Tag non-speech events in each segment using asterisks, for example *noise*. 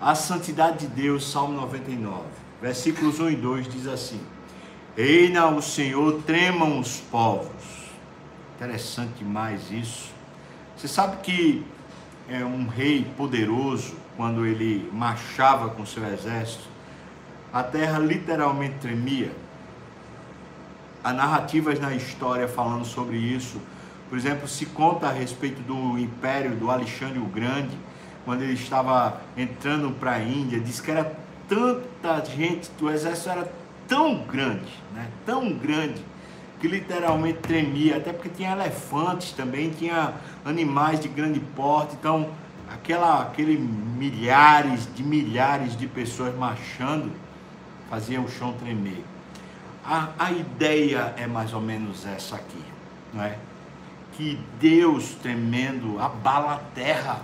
a santidade de Deus, Salmo 99, versículos 1 e 2 diz assim: Reina o Senhor, tremam os povos. Interessante demais isso. Você sabe que é um rei poderoso, quando ele marchava com seu exército, a terra literalmente tremia. Há narrativas na história falando sobre isso. Por exemplo, se conta a respeito do império do Alexandre o Grande, quando ele estava entrando para a Índia, diz que era tanta gente, o exército era tão grande, né? tão grande, que literalmente tremia, até porque tinha elefantes também, tinha animais de grande porte, então aquela, aquele milhares de milhares de pessoas marchando fazia o chão tremer. A, a ideia é mais ou menos essa aqui, não é? Que Deus tremendo abala a terra.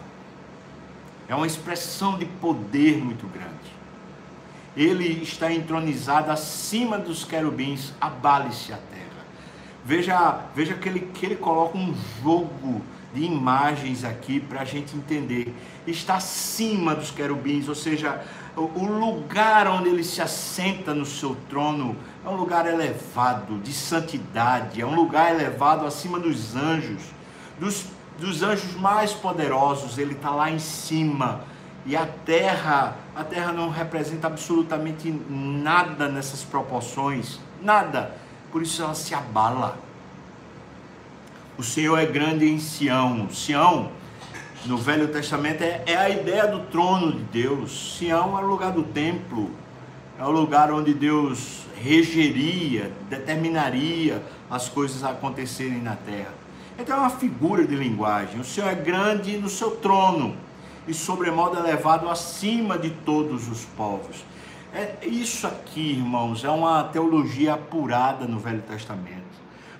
É uma expressão de poder muito grande. Ele está entronizado acima dos querubins, abale-se a terra. Veja, veja que, ele, que ele coloca um jogo de imagens aqui para a gente entender. Está acima dos querubins, ou seja, o lugar onde ele se assenta no seu trono é um lugar elevado, de santidade, é um lugar elevado acima dos anjos, dos, dos anjos mais poderosos, ele está lá em cima e a terra, a terra não representa absolutamente nada nessas proporções, nada. Por isso ela se abala. O Senhor é grande em Sião. Sião, no Velho Testamento, é, é a ideia do trono de Deus. Sião é o lugar do templo, é o lugar onde Deus regeria, determinaria as coisas acontecerem na terra. Então é uma figura de linguagem. O Senhor é grande no seu trono e sobremodo elevado acima de todos os povos. É, isso aqui, irmãos, é uma teologia apurada no Velho Testamento.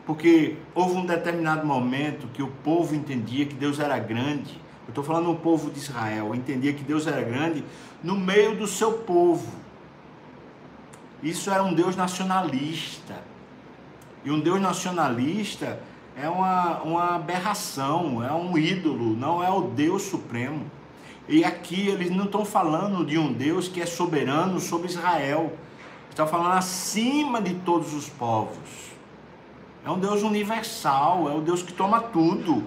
Porque houve um determinado momento que o povo entendia que Deus era grande. Eu estou falando do povo de Israel, entendia que Deus era grande no meio do seu povo. Isso era um Deus nacionalista. E um Deus nacionalista é uma, uma aberração, é um ídolo, não é o Deus supremo. E aqui eles não estão falando de um Deus que é soberano sobre Israel. Estão falando acima de todos os povos. É um Deus universal, é o Deus que toma tudo.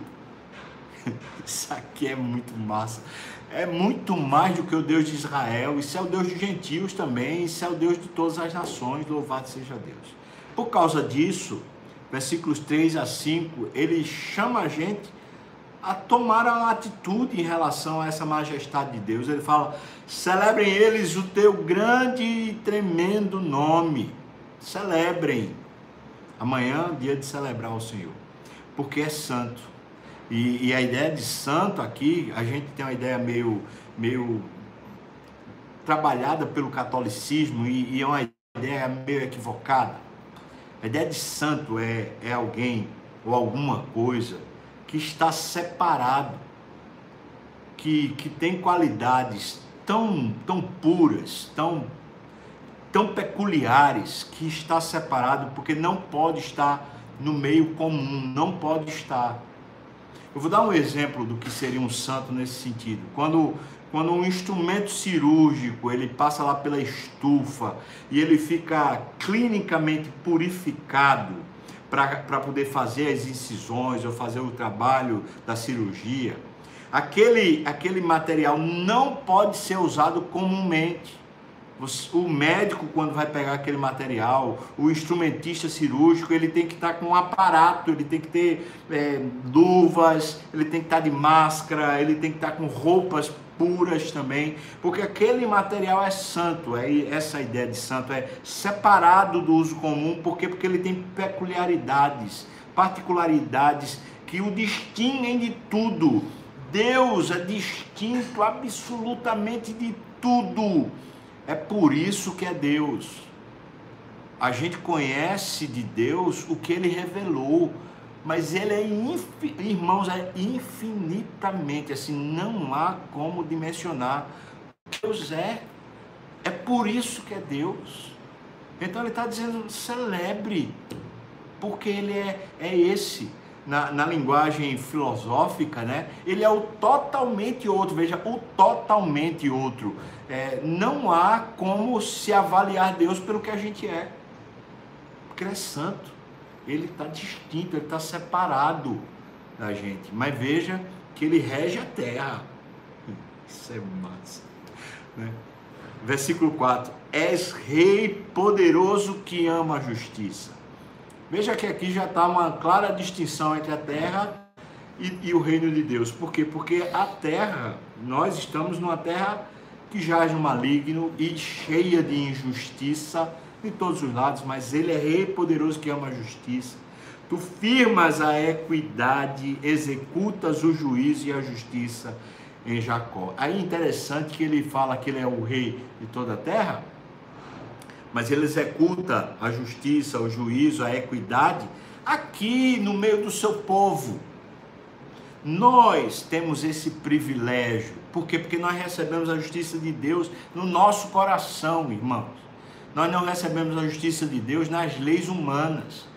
*laughs* Isso aqui é muito massa. É muito mais do que o Deus de Israel. Isso é o Deus de gentios também. Isso é o Deus de todas as nações. Louvado seja Deus. Por causa disso, versículos 3 a 5, ele chama a gente a tomar uma atitude em relação a essa majestade de Deus. Ele fala: celebrem eles o teu grande e tremendo nome. Celebrem. Amanhã, dia de celebrar o Senhor, porque é santo. E, e, a ideia de santo aqui, a gente tem uma ideia meio, meio trabalhada pelo catolicismo e, e é uma ideia meio equivocada. A ideia de santo é, é alguém ou alguma coisa que está separado, que, que tem qualidades tão, tão puras, tão, tão peculiares, que está separado porque não pode estar no meio comum, não pode estar. Eu vou dar um exemplo do que seria um santo nesse sentido. Quando, quando um instrumento cirúrgico ele passa lá pela estufa e ele fica clinicamente purificado, para poder fazer as incisões ou fazer o trabalho da cirurgia. Aquele, aquele material não pode ser usado comumente. O médico, quando vai pegar aquele material, o instrumentista cirúrgico, ele tem que estar com um aparato, ele tem que ter é, luvas, ele tem que estar de máscara, ele tem que estar com roupas puras também, porque aquele material é santo, é essa ideia de santo é separado do uso comum, porque porque ele tem peculiaridades, particularidades que o distinguem de tudo. Deus é distinto absolutamente de tudo. É por isso que é Deus. A gente conhece de Deus o que ele revelou mas ele é, irmãos, é infinitamente, assim, não há como dimensionar. Deus é, é por isso que é Deus. Então ele está dizendo, celebre, porque ele é, é esse. na, na, linguagem filosófica, né? Ele é o totalmente outro. Veja, o totalmente outro. É, não há como se avaliar Deus pelo que a gente é. Porque ele é santo. Ele está distinto, ele está separado da gente. Mas veja que ele rege a terra. Isso é massa. Né? Versículo 4: És rei poderoso que ama a justiça. Veja que aqui já está uma clara distinção entre a terra e, e, o reino de Deus. Por quê? Porque a terra, nós estamos numa terra que jaz no maligno e cheia de injustiça em todos os lados, mas ele é rei poderoso que ama a justiça. Tu firmas a equidade, executas o juízo e a justiça em Jacó. Aí é interessante que ele fala que ele é o rei de toda a terra, mas ele executa a justiça, o juízo, a equidade aqui no meio do seu povo. Nós temos esse privilégio. Por quê? Porque nós recebemos a justiça de Deus no nosso coração, irmãos. Nós não recebemos a justiça de Deus nas leis humanas,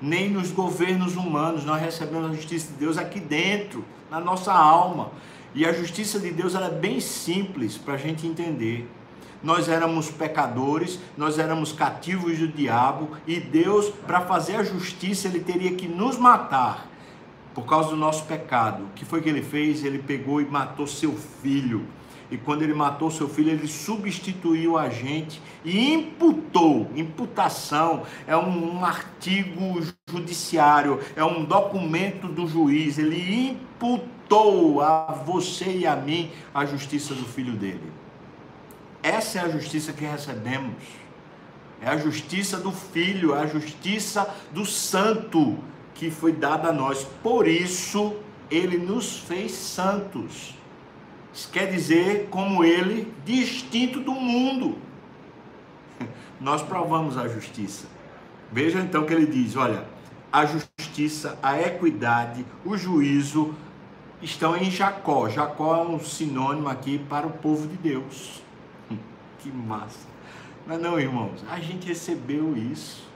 nem nos governos humanos. Nós recebemos a justiça de Deus aqui dentro, na nossa alma. E a justiça de Deus é bem simples para a gente entender. Nós éramos pecadores, nós éramos cativos do diabo, e Deus, para fazer a justiça, ele teria que nos matar por causa do nosso pecado. O que foi que ele fez? Ele pegou e matou seu filho. E quando ele matou seu filho, ele substituiu a gente e imputou. Imputação é um, artigo judiciário, é um documento do juiz. Ele imputou a você e a mim a justiça do filho dele. Essa é a justiça que recebemos. É a justiça do filho, é a justiça do santo que foi dada a nós. Por isso, ele nos fez santos. Isso quer dizer, como ele, distinto do mundo. *laughs* Nós provamos a justiça. Veja então que ele diz: olha, a justiça, a equidade, o juízo estão em Jacó. Jacó é um sinônimo aqui para o povo de Deus. *laughs* Que massa. Mas não, irmãos, a gente recebeu isso.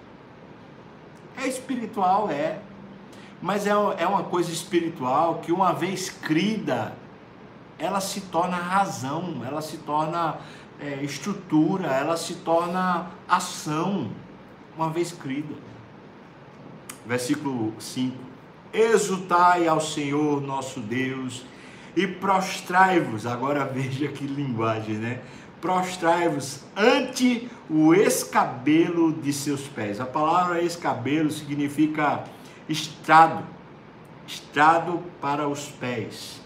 É espiritual, é. Mas é, é uma coisa espiritual que, uma vez crida, ela se torna razão, ela se torna é, estrutura, ela se torna ação, uma vez crida. Versículo 5: Exultai ao Senhor nosso Deus e prostrai-vos. Agora veja que linguagem, né? Prostrai-vos ante o escabelo de seus pés. A palavra escabelo significa estrado, estrado para os pés.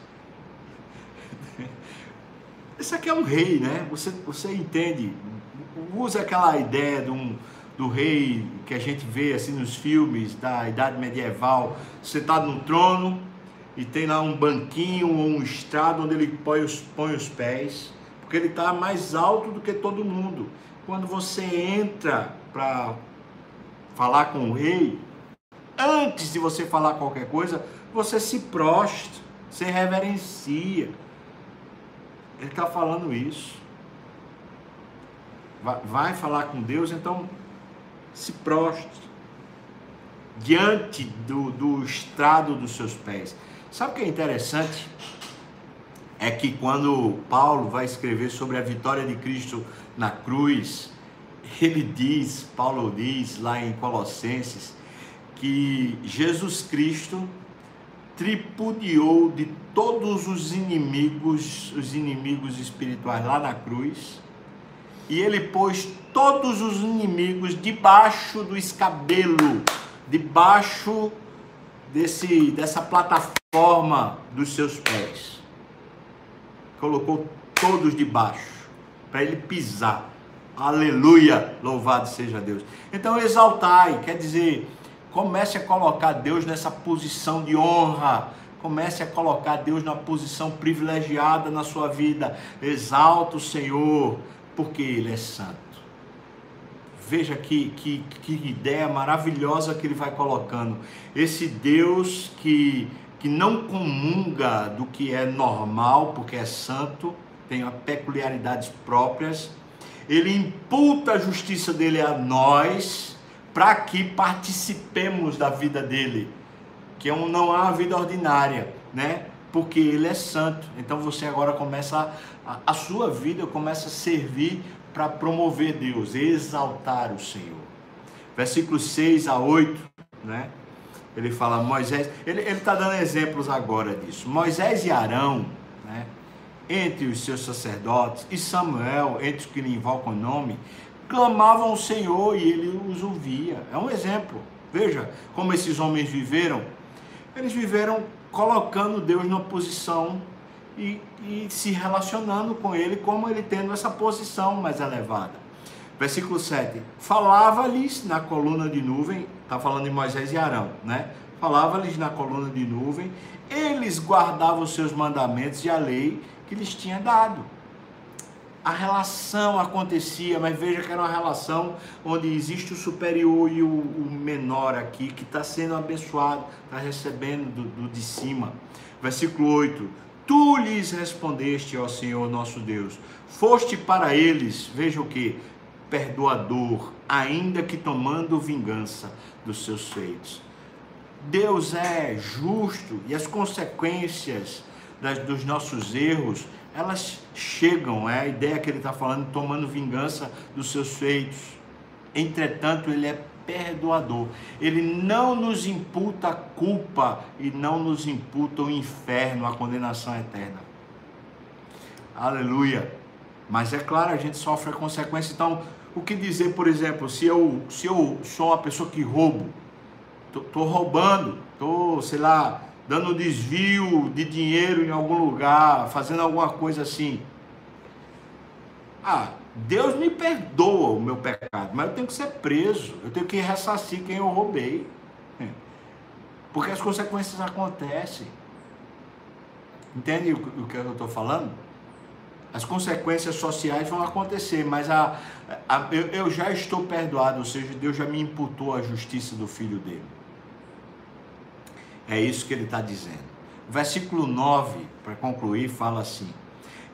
Esse aqui é um rei, né? Você, você entende? Usa aquela ideia de um, do rei que a gente vê assim nos filmes da idade medieval, sentado no trono e tem lá um banquinho ou um estrado onde ele põe os, põe os pés, porque ele está mais alto do que todo mundo. Quando você entra para falar com o rei, antes de você falar qualquer coisa, você se prostra, se reverencia ele está falando isso. Vai, falar com Deus, então se prostre diante do, do estrado dos seus pés. Sabe o que é interessante? É que quando Paulo vai escrever sobre a vitória de Cristo na cruz, ele diz, Paulo diz lá em Colossenses, que Jesus Cristo tripudiou de todos os inimigos, os inimigos espirituais lá na cruz, e ele pôs todos os inimigos debaixo do escabelo, debaixo desse, dessa plataforma dos seus pés. Colocou todos debaixo, para ele pisar. Aleluia! Louvado seja Deus. Então exaltai, quer dizer, Comece a colocar Deus nessa posição de honra. Comece a colocar Deus na posição privilegiada na sua vida. Exalta o Senhor, porque Ele é santo. Veja que, que, que ideia maravilhosa que ele vai colocando. Esse Deus que, que não comunga do que é normal, porque é santo, tem peculiaridades próprias. Ele imputa a justiça dele a nós para que participemos da vida dele. que não há vida ordinária, né? Porque ele é santo. Então você agora começa a, a sua vida começa a servir para promover Deus, exaltar o Senhor. Versículos 6 a 8, né? Ele fala Moisés, ele está dando exemplos agora disso. Moisés e Arão, né? Entre os seus sacerdotes e Samuel, entre os que lhe invocam o nome, clamavam ao Senhor e ele os ouvia. É um exemplo. Veja como esses homens viveram. Eles viveram colocando Deus numa posição e, e se relacionando com Ele, como Ele tendo essa posição mais elevada. Versículo 7. Falava-lhes na coluna de nuvem, está falando de Moisés e Arão, né? Falava-lhes na coluna de nuvem, eles guardavam os seus mandamentos e a lei que lhes tinha dado a relação acontecia, mas veja que era uma relação onde existe o superior e o, o menor aqui, que está sendo abençoado, está recebendo do, do, de cima. Versículo 8: Tu lhes respondeste, ó Senhor nosso Deus, foste para eles, veja o que? Perdoador, ainda que tomando vingança dos seus feitos. Deus é justo e as consequências das, dos nossos erros elas chegam, é a ideia que ele está falando, tomando vingança dos seus feitos. Entretanto, ele é perdoador. Ele não nos imputa culpa e não nos imputa o inferno, a condenação eterna. Aleluia. Mas é claro, a gente sofre a consequência. Então, o que dizer, por exemplo, se eu, se eu sou uma pessoa que roubo, estou roubando, estou, sei lá, dando desvio de dinheiro em algum lugar, fazendo alguma coisa assim. Ah, Deus me perdoa o meu pecado, mas eu tenho que ser preso, eu tenho que ressarcir quem eu roubei. Porque as consequências acontecem. Entende o que eu estou falando? As consequências sociais vão acontecer, mas a, a eu, eu já estou perdoado, ou seja, Deus já me imputou a justiça do filho dele. É isso que ele está dizendo. Versículo 9, para concluir, fala assim: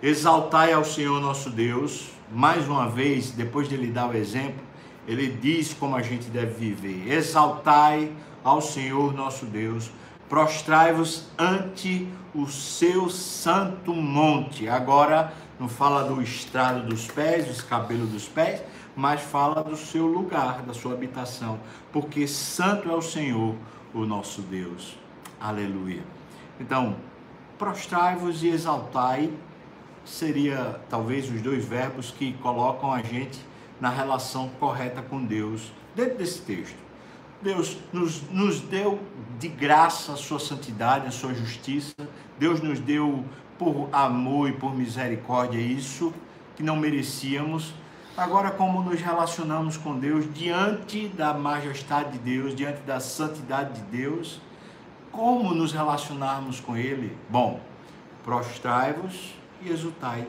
Exaltai ao Senhor nosso Deus, mais uma vez, depois de ele dar o exemplo, ele diz como a gente deve viver: Exaltai ao Senhor nosso Deus, prostrai-vos ante o seu santo monte. Agora, não fala do estrado dos pés, do escabelo dos pés, mas fala do seu lugar, da sua habitação, porque santo é o Senhor, o nosso Deus. Aleluia. Então, prostrai-vos e exaltai seria talvez os dois verbos que colocam a gente na relação correta com Deus dentro desse texto. Deus nos, nos deu de graça a sua santidade, a sua justiça. Deus nos deu por amor e por misericórdia isso que não merecíamos. Agora, como nos relacionamos com Deus diante da majestade de Deus, diante da santidade de Deus, como nos relacionarmos com Ele? Bom, prostrai-vos e exultai.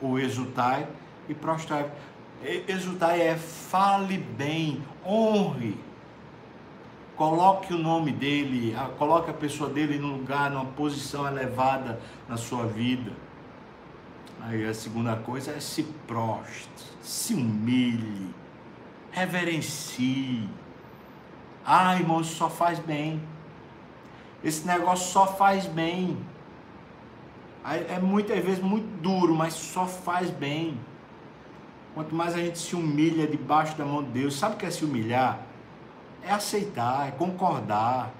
Ou exultai e prostrai. Exultai é fale bem, honre. Coloque o nome dele, coloque a pessoa dele num lugar, numa posição elevada na sua vida. Aí a segunda coisa é se proste, se humilhe, reverencie. Ah, irmão, isso só faz bem. Esse negócio só faz bem. É muitas vezes muito duro, mas só faz bem. Quanto mais a gente se humilha debaixo da mão de Deus, sabe o que é se humilhar? É aceitar, é concordar.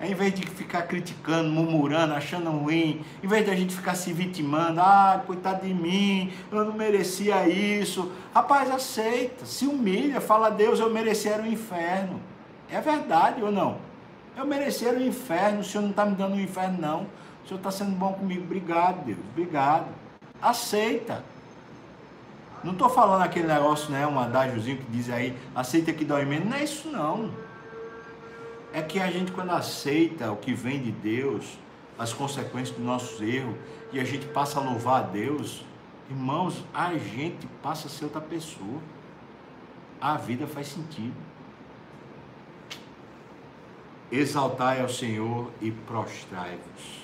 É em vez de ficar criticando, murmurando, achando ruim, em vez de a gente ficar se vitimando, ah, coitado de mim, eu não merecia isso. Rapaz, aceita, se humilha, fala, Deus, eu merecia o inferno. É verdade ou não? Eu merecia o inferno, o Senhor não está me dando o inferno, não. O Senhor está sendo bom comigo. Obrigado, Deus. Obrigado. Aceita. Não estou falando aquele negócio, né? Um adágiozinho que diz aí, aceita que dói menos. Não é isso, não. É que a gente, quando aceita o que vem de Deus, as consequências dos nossos erros, e a gente passa a louvar a Deus, irmãos, a gente passa a ser outra pessoa. A vida faz sentido. Exaltai ao Senhor e prostrai-vos.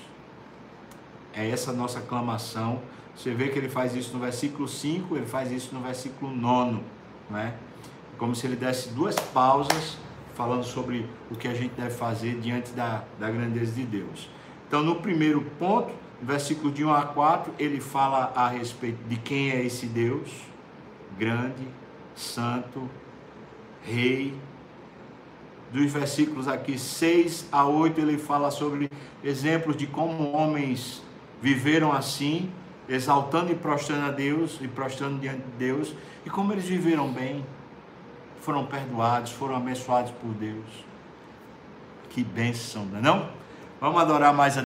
É essa nossa aclamação. Você vê que ele faz isso no versículo 5, ele faz isso no versículo 9, não é? Como se ele desse duas pausas, falando sobre o que a gente deve fazer diante da, da grandeza de Deus. Então, no primeiro ponto, versículo de 1 a 4, ele fala a respeito de quem é esse Deus, grande, santo, rei. Dos versículos aqui 6 a 8, ele fala sobre exemplos de como homens viveram assim, exaltando e prostrando a Deus e prostrando diante de Deus, e como eles viveram bem, foram perdoados, foram abençoados por Deus. Que bênção, não é não? Vamos adorar mais a